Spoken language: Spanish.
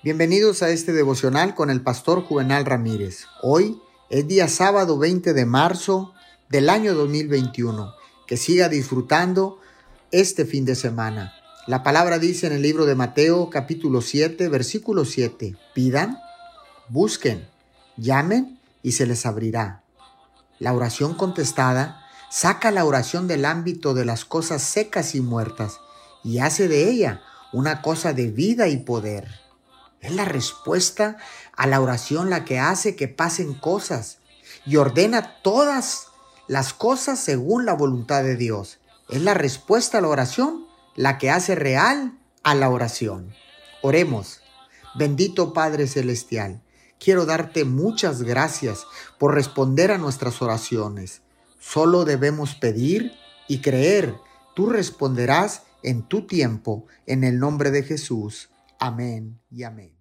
Bienvenidos a este devocional con el pastor Juvenal Ramírez. Hoy es día sábado 20 de marzo del año 2021. Que siga disfrutando este fin de semana. La palabra dice en el libro de Mateo capítulo 7 versículo 7. Pidan, busquen, llamen y se les abrirá. La oración contestada saca la oración del ámbito de las cosas secas y muertas y hace de ella una cosa de vida y poder. Es la respuesta a la oración la que hace que pasen cosas y ordena todas las cosas según la voluntad de Dios. Es la respuesta a la oración la que hace real a la oración. Oremos. Bendito Padre Celestial, quiero darte muchas gracias por responder a nuestras oraciones. Solo debemos pedir y creer. Tú responderás en tu tiempo, en el nombre de Jesús. Amén y amén.